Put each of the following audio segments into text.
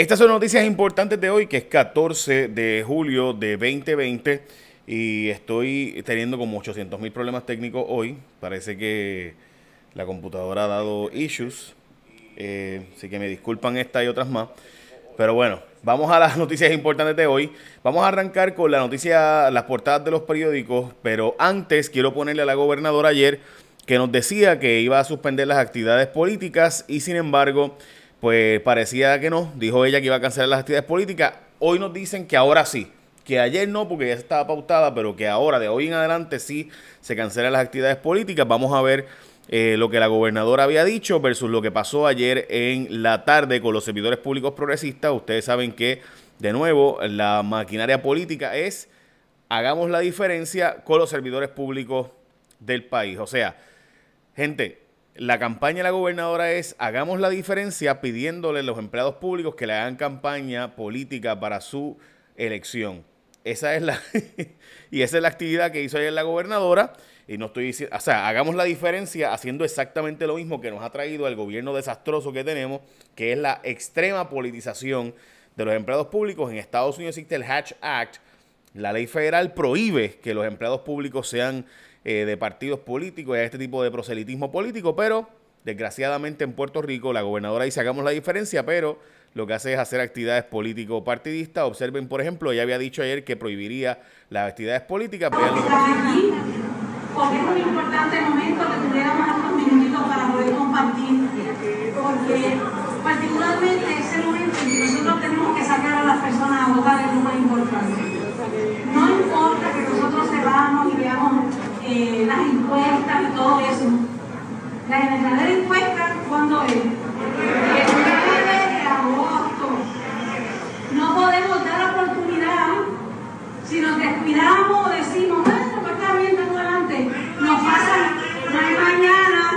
Estas son noticias importantes de hoy, que es 14 de julio de 2020 y estoy teniendo como 800 mil problemas técnicos hoy. Parece que la computadora ha dado issues, eh, así que me disculpan esta y otras más. Pero bueno, vamos a las noticias importantes de hoy. Vamos a arrancar con la noticia, las portadas de los periódicos, pero antes quiero ponerle a la gobernadora ayer que nos decía que iba a suspender las actividades políticas y sin embargo, pues parecía que no. Dijo ella que iba a cancelar las actividades políticas. Hoy nos dicen que ahora sí. Que ayer no, porque ya estaba pautada, pero que ahora, de hoy en adelante, sí se cancelan las actividades políticas. Vamos a ver eh, lo que la gobernadora había dicho versus lo que pasó ayer en la tarde con los servidores públicos progresistas. Ustedes saben que, de nuevo, la maquinaria política es hagamos la diferencia con los servidores públicos del país. O sea, gente, la campaña de la gobernadora es hagamos la diferencia pidiéndole a los empleados públicos que le hagan campaña política para su elección. Esa es la y esa es la actividad que hizo ayer la gobernadora. Y no estoy diciendo, o sea, hagamos la diferencia haciendo exactamente lo mismo que nos ha traído el gobierno desastroso que tenemos, que es la extrema politización de los empleados públicos. En Estados Unidos existe el Hatch Act. La ley federal prohíbe que los empleados públicos sean eh, de partidos políticos y este tipo de proselitismo político, pero desgraciadamente en Puerto Rico la gobernadora dice hagamos la diferencia, pero lo que hace es hacer actividades político-partidistas. Observen, por ejemplo, ella había dicho ayer que prohibiría las actividades políticas. Vean lo que porque es un importante momento que tuviéramos estos minutitos para poder compartir, porque particularmente ese momento en que nosotros tenemos que sacar a las personas a votar es muy importante. No importa que nosotros sepamos y veamos eh, las encuestas y todo eso. La verdadera encuesta, ¿cuándo es? El 9 de agosto. No podemos dar oportunidad si nos descuidamos o decimos, bueno, pues está bien, nos pasan, no hay mañana,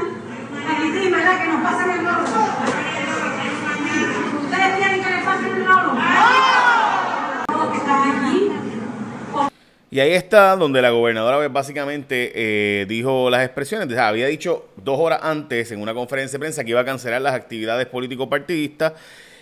aquí sí, ¿verdad? Que nos pasan el loro. ¿Ustedes quieren que les pasen el loro? ¡No! que están aquí. Y ahí está donde la gobernadora pues, básicamente eh, dijo las expresiones. había dicho dos horas antes en una conferencia de prensa que iba a cancelar las actividades político-partidistas.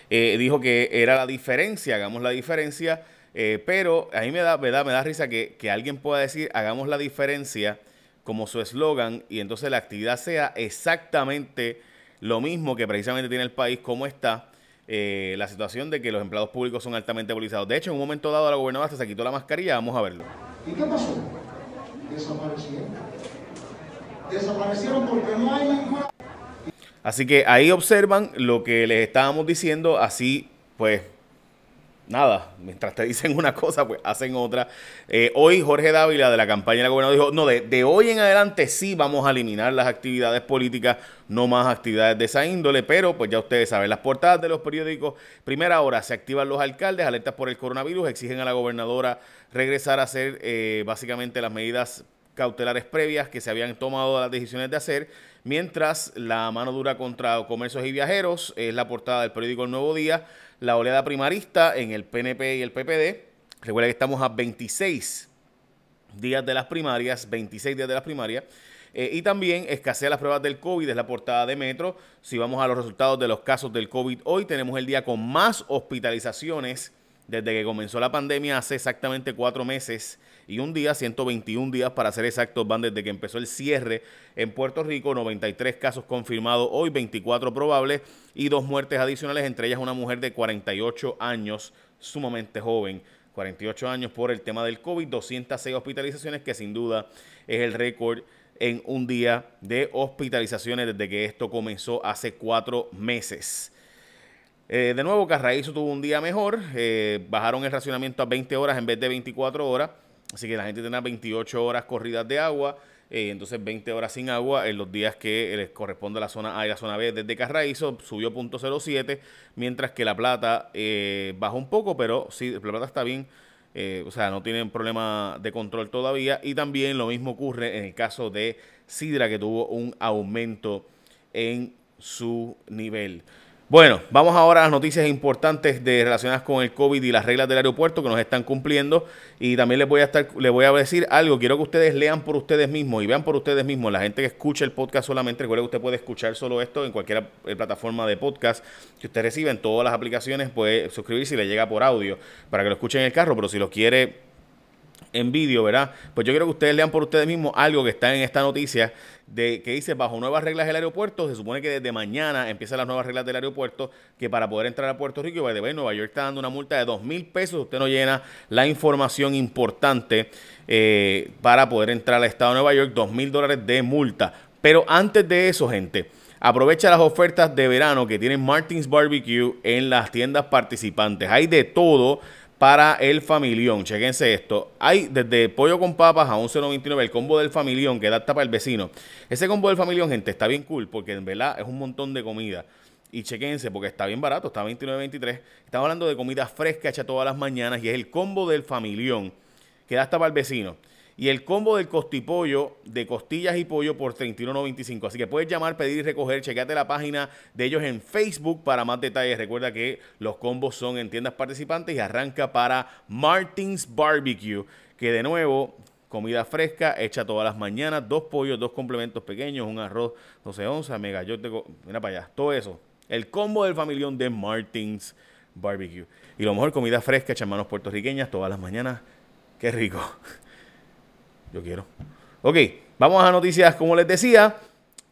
Eh, dijo que era la diferencia, hagamos la diferencia. Eh, pero a mí me da, me da, me da risa que, que alguien pueda decir, hagamos la diferencia como su eslogan y entonces la actividad sea exactamente lo mismo que precisamente tiene el país como está. Eh, la situación de que los empleados públicos son altamente politizados. De hecho, en un momento dado la gobernadora se quitó la mascarilla, vamos a verlo. ¿Y qué pasó? Desaparecieron. Desaparecieron porque no hay ninguna... Así que ahí observan lo que les estábamos diciendo, así pues nada, mientras te dicen una cosa, pues hacen otra. Eh, hoy Jorge Dávila de la campaña de la gobernadora dijo, no, de, hoy en adelante sí vamos a eliminar las actividades políticas, no más actividades de esa índole, pero pues ya ustedes saben, las portadas de los periódicos, primera hora, se activan los alcaldes, alertas por el coronavirus, exigen a la gobernadora regresar a hacer eh, básicamente las medidas cautelares previas que se habían tomado las decisiones de hacer, mientras la mano dura contra comercios y viajeros es la portada del periódico El Nuevo Día, la oleada primarista en el PNP y el PPD. Recuerda que estamos a 26 días de las primarias, 26 días de las primarias. Eh, y también escasea las pruebas del COVID, es la portada de Metro. Si vamos a los resultados de los casos del COVID hoy, tenemos el día con más hospitalizaciones desde que comenzó la pandemia hace exactamente cuatro meses y un día, 121 días para ser exactos, van desde que empezó el cierre en Puerto Rico, 93 casos confirmados hoy, 24 probables y dos muertes adicionales, entre ellas una mujer de 48 años, sumamente joven. 48 años por el tema del COVID, 206 hospitalizaciones, que sin duda es el récord en un día de hospitalizaciones desde que esto comenzó hace cuatro meses. Eh, de nuevo, Carraízo tuvo un día mejor, eh, bajaron el racionamiento a 20 horas en vez de 24 horas. Así que la gente tiene 28 horas corridas de agua, eh, entonces 20 horas sin agua en los días que les corresponde a la zona A y la zona B. Desde Carraízo subió .07, mientras que La Plata eh, bajó un poco, pero sí, La Plata está bien. Eh, o sea, no tienen problema de control todavía. Y también lo mismo ocurre en el caso de Sidra, que tuvo un aumento en su nivel. Bueno, vamos ahora a las noticias importantes de, relacionadas con el COVID y las reglas del aeropuerto que nos están cumpliendo. Y también les voy a estar, les voy a decir algo. Quiero que ustedes lean por ustedes mismos y vean por ustedes mismos. La gente que escucha el podcast solamente, recuerde que usted puede escuchar solo esto en cualquier eh, plataforma de podcast que usted reciba en todas las aplicaciones. Puede suscribirse y le llega por audio para que lo escuchen en el carro. Pero si lo quiere en vídeo, ¿verdad? Pues yo quiero que ustedes lean por ustedes mismos algo que está en esta noticia de que dice bajo nuevas reglas del aeropuerto, se supone que desde mañana empiezan las nuevas reglas del aeropuerto, que para poder entrar a Puerto Rico, y de Nueva York está dando una multa de dos mil pesos, usted no llena la información importante eh, para poder entrar al estado de Nueva York, dos mil dólares de multa. Pero antes de eso, gente, aprovecha las ofertas de verano que tiene Martins Barbecue en las tiendas participantes. Hay de todo para el familión. Chequense esto. Hay desde pollo con papas a 11.99 el combo del familión que da para el vecino. Ese combo del familión, gente, está bien cool porque en verdad es un montón de comida. Y chequense porque está bien barato, está 29.23. Estamos hablando de comida fresca hecha todas las mañanas y es el combo del familión que da para el vecino. Y el combo del costipollo de costillas y pollo por 31.95. Así que puedes llamar, pedir y recoger. Chequeate la página de ellos en Facebook para más detalles. Recuerda que los combos son en tiendas participantes y arranca para Martins Barbecue. Que de nuevo, comida fresca hecha todas las mañanas. Dos pollos, dos complementos pequeños, un arroz 12 onzas, mega yo Mira para allá, todo eso. El combo del familión de Martins Barbecue. Y lo mejor, comida fresca hecha manos puertorriqueñas todas las mañanas. Qué rico. Yo quiero. Ok, vamos a noticias, como les decía.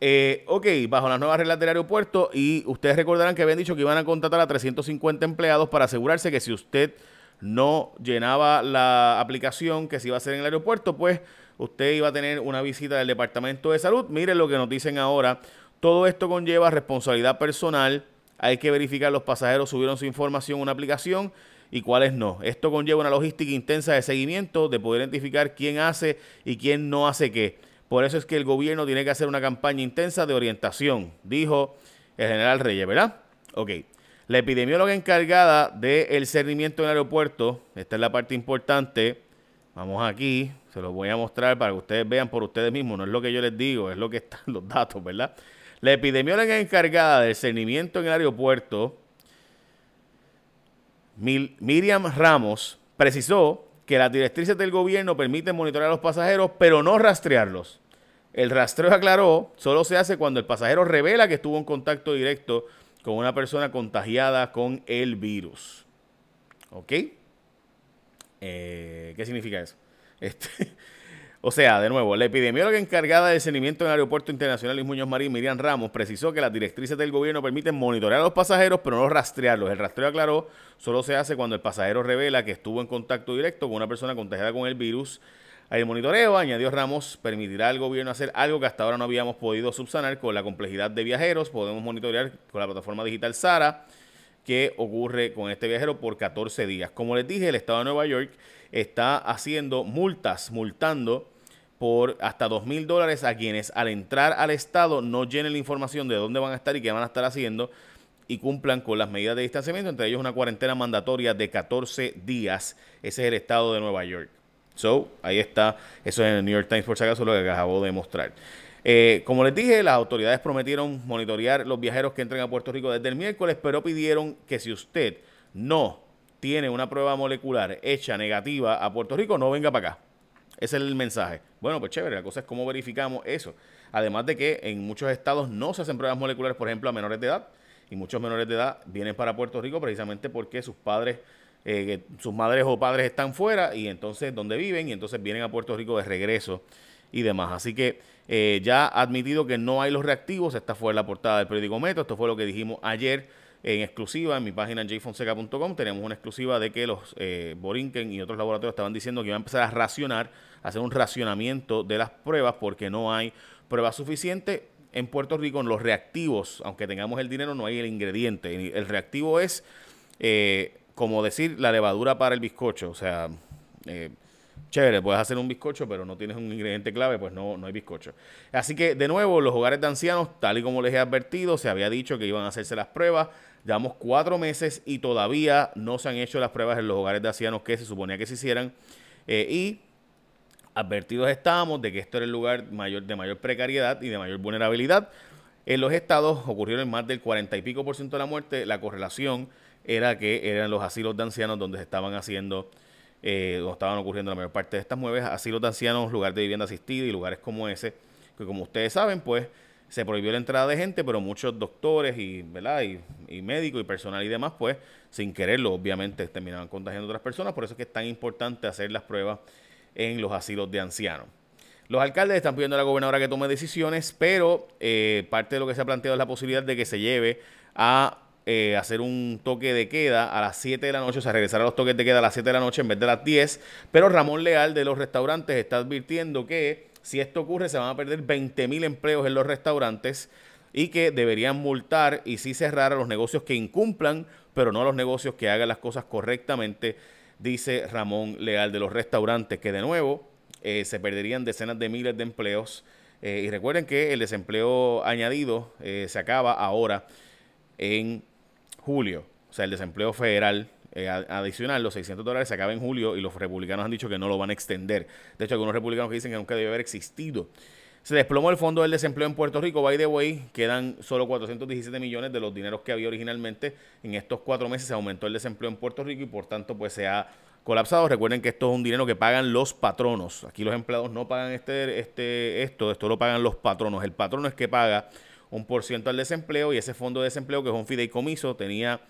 Eh, ok, bajo las nuevas reglas del aeropuerto y ustedes recordarán que habían dicho que iban a contratar a 350 empleados para asegurarse que si usted no llenaba la aplicación que se iba a hacer en el aeropuerto, pues usted iba a tener una visita del Departamento de Salud. Miren lo que nos dicen ahora. Todo esto conlleva responsabilidad personal. Hay que verificar los pasajeros subieron su información a una aplicación y cuáles no. Esto conlleva una logística intensa de seguimiento, de poder identificar quién hace y quién no hace qué. Por eso es que el gobierno tiene que hacer una campaña intensa de orientación, dijo el general Reyes, ¿verdad? Ok. La epidemióloga encargada del cernimiento en el aeropuerto, esta es la parte importante, vamos aquí, se los voy a mostrar para que ustedes vean por ustedes mismos, no es lo que yo les digo, es lo que están los datos, ¿verdad? La epidemióloga encargada del cernimiento en el aeropuerto, Miriam Ramos precisó que las directrices del gobierno permiten monitorear a los pasajeros, pero no rastrearlos. El rastreo, aclaró, solo se hace cuando el pasajero revela que estuvo en contacto directo con una persona contagiada con el virus. ¿Ok? Eh, ¿Qué significa eso? Este, o sea, de nuevo, la epidemióloga encargada del seguimiento en el Aeropuerto Internacional Luis Muñoz Marín, Miriam Ramos, precisó que las directrices del gobierno permiten monitorear a los pasajeros, pero no rastrearlos. El rastreo, aclaró, solo se hace cuando el pasajero revela que estuvo en contacto directo con una persona contagiada con el virus. El monitoreo, añadió Ramos, permitirá al gobierno hacer algo que hasta ahora no habíamos podido subsanar con la complejidad de viajeros. Podemos monitorear con la plataforma digital SARA qué ocurre con este viajero por 14 días. Como les dije, el Estado de Nueva York está haciendo multas, multando por hasta dos mil dólares a quienes al entrar al estado no llenen la información de dónde van a estar y qué van a estar haciendo y cumplan con las medidas de distanciamiento, entre ellos una cuarentena mandatoria de 14 días. Ese es el estado de Nueva York. So, ahí está, eso es en el New York Times por si acaso lo que acabo de mostrar. Eh, como les dije, las autoridades prometieron monitorear los viajeros que entren a Puerto Rico desde el miércoles, pero pidieron que si usted no tiene una prueba molecular hecha negativa a Puerto Rico, no venga para acá. Ese es el mensaje. Bueno, pues chévere, la cosa es cómo verificamos eso. Además de que en muchos estados no se hacen pruebas moleculares, por ejemplo, a menores de edad. Y muchos menores de edad vienen para Puerto Rico precisamente porque sus padres, eh, sus madres o padres están fuera y entonces donde viven y entonces vienen a Puerto Rico de regreso y demás. Así que eh, ya admitido que no hay los reactivos. Esta fue la portada del periódico Metro. Esto fue lo que dijimos ayer en exclusiva en mi página jfonseca.com. Tenemos una exclusiva de que los eh, Borinquen y otros laboratorios estaban diciendo que iban a empezar a racionar, a hacer un racionamiento de las pruebas porque no hay pruebas suficientes. En Puerto Rico, en los reactivos, aunque tengamos el dinero, no hay el ingrediente. El reactivo es, eh, como decir, la levadura para el bizcocho. O sea, eh, chévere, puedes hacer un bizcocho, pero no tienes un ingrediente clave, pues no, no hay bizcocho. Así que, de nuevo, los hogares de ancianos, tal y como les he advertido, se había dicho que iban a hacerse las pruebas. Llevamos cuatro meses y todavía no se han hecho las pruebas en los hogares de ancianos que se suponía que se hicieran. Eh, y advertidos estábamos de que esto era el lugar mayor, de mayor precariedad y de mayor vulnerabilidad. En los estados ocurrieron más del 40 y pico por ciento de la muerte. La correlación era que eran los asilos de ancianos donde se estaban haciendo, eh, estaban ocurriendo la mayor parte de estas mueves. Asilos de ancianos, lugar de vivienda asistida y lugares como ese, que como ustedes saben, pues se prohibió la entrada de gente, pero muchos doctores y, ¿verdad? y, y médicos y personal y demás, pues sin quererlo, obviamente, terminaban contagiando a otras personas. Por eso es que es tan importante hacer las pruebas en los asilos de ancianos. Los alcaldes están pidiendo a la gobernadora que tome decisiones, pero eh, parte de lo que se ha planteado es la posibilidad de que se lleve a eh, hacer un toque de queda a las 7 de la noche, o sea, regresar a los toques de queda a las 7 de la noche en vez de las 10. Pero Ramón Leal de los restaurantes está advirtiendo que si esto ocurre se van a perder 20 mil empleos en los restaurantes y que deberían multar y sí cerrar a los negocios que incumplan, pero no a los negocios que hagan las cosas correctamente, dice Ramón Leal de los restaurantes, que de nuevo eh, se perderían decenas de miles de empleos. Eh, y recuerden que el desempleo añadido se acaba ahora en julio. O sea, el desempleo federal adicional, los 600 dólares, se acaba en julio y los republicanos han dicho que no lo van a extender. De hecho, algunos republicanos que dicen que nunca debe haber existido. Se desplomó el fondo del desempleo en Puerto Rico. By the way, quedan solo 417 millones de los dineros que había originalmente. En estos cuatro meses se aumentó el desempleo en Puerto Rico y por tanto pues se ha colapsado. Recuerden que esto es un dinero que pagan los patronos. Aquí los empleados no pagan este, este, esto, esto lo pagan los patronos. El patrono es que paga un por ciento al desempleo y ese fondo de desempleo, que es un fideicomiso, tenía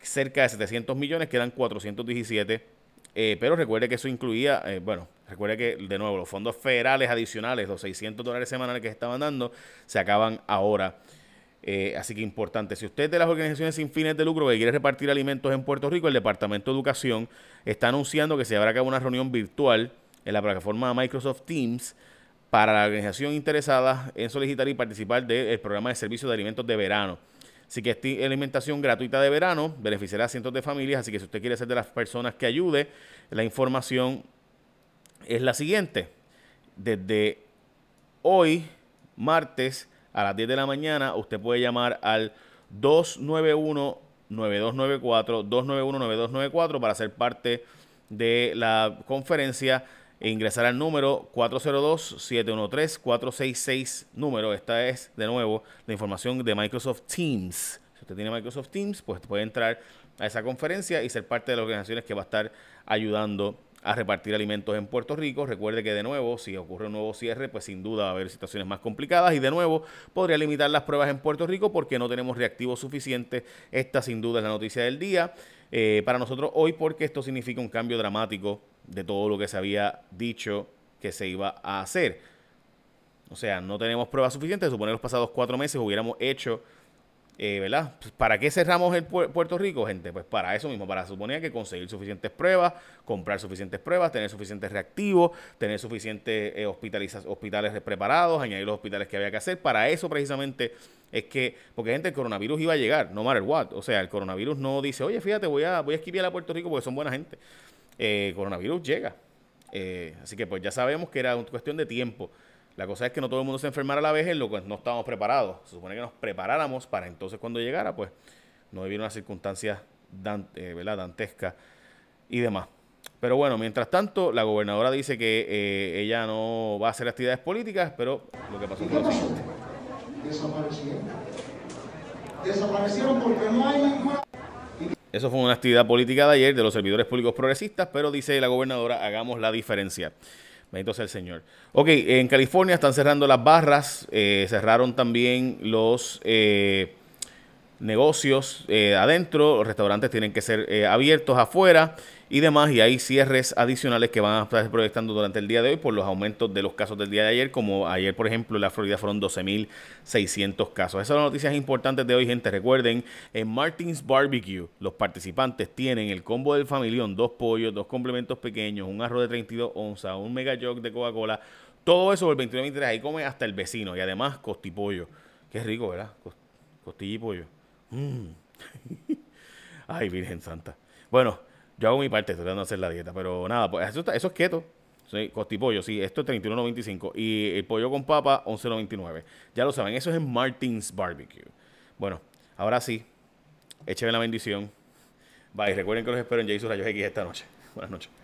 cerca de 700 millones, quedan 417. Eh, pero recuerde que eso incluía, eh, bueno, recuerde que de nuevo los fondos federales adicionales, los 600 dólares semanales que estaban dando, se acaban ahora. Eh, así que importante, si usted de las organizaciones sin fines de lucro que quiere repartir alimentos en Puerto Rico, el Departamento de Educación está anunciando que se habrá cabo una reunión virtual en la plataforma Microsoft Teams para la organización interesada en solicitar y participar del programa de servicio de alimentos de verano. Así que esta alimentación gratuita de verano beneficiará a cientos de familias, así que si usted quiere ser de las personas que ayude, la información es la siguiente. Desde hoy, martes, a las 10 de la mañana, usted puede llamar al 291 9294 291 9294 para ser parte de la conferencia e ingresar al número 402-713-466 número. Esta es, de nuevo, la información de Microsoft Teams. Si usted tiene Microsoft Teams, pues puede entrar a esa conferencia y ser parte de las organizaciones que va a estar ayudando a repartir alimentos en Puerto Rico. Recuerde que de nuevo, si ocurre un nuevo cierre, pues sin duda va a haber situaciones más complicadas y de nuevo podría limitar las pruebas en Puerto Rico porque no tenemos reactivos suficientes. Esta sin duda es la noticia del día eh, para nosotros hoy porque esto significa un cambio dramático de todo lo que se había dicho que se iba a hacer. O sea, no tenemos pruebas suficientes. Supone los pasados cuatro meses hubiéramos hecho eh, ¿verdad? Pues, ¿Para qué cerramos el Puerto Rico, gente? Pues para eso mismo, para suponer que conseguir suficientes pruebas, comprar suficientes pruebas, tener suficientes reactivos, tener suficientes eh, hospitales preparados, añadir los hospitales que había que hacer. Para eso precisamente es que, porque gente, el coronavirus iba a llegar, no matter what. O sea, el coronavirus no dice, oye, fíjate, voy a, voy a esquivar a Puerto Rico porque son buena gente. Eh, coronavirus llega. Eh, así que pues ya sabemos que era una cuestión de tiempo. La cosa es que no todo el mundo se enfermara a la vez, en lo que no estábamos preparados. Se supone que nos preparáramos para entonces cuando llegara, pues no vivir unas circunstancias eh, dantescas y demás. Pero bueno, mientras tanto, la gobernadora dice que ella no va a hacer actividades políticas, pero lo que pasó fue. Desaparecieron. Desaparecieron porque no hay ninguna... Eso fue una actividad política de ayer de los servidores públicos progresistas, pero dice la gobernadora, hagamos la diferencia. Bendito sea el Señor. Ok, en California están cerrando las barras, eh, cerraron también los eh, negocios eh, adentro, los restaurantes tienen que ser abiertos afuera y demás, y hay cierres adicionales que van a estar proyectando durante el día de hoy por los aumentos de los casos del día de ayer, como ayer, por ejemplo, en la Florida fueron 12.600 casos. Esas son las noticias importantes de hoy, gente. Recuerden, en Martins Barbecue, los participantes tienen el combo del familión, dos pollos, dos complementos pequeños, un arroz de 32 onzas, un mega jog de Coca-Cola, todo eso por el 29.23, ahí come hasta el vecino, y además costipollo. Qué rico, ¿verdad? Costilla y pollo. Ay, Virgen Santa. Bueno, yo hago mi parte, tratando de hacer la dieta, pero nada, pues eso, es keto. Sí, costipollo, sí, esto es 31.95 y el pollo con papa 11.99. Ya lo saben, eso es en Martins Barbecue. Bueno, ahora sí, écheme la bendición. Bye, recuerden que los espero en Jesus Rayos X esta noche. Buenas noches.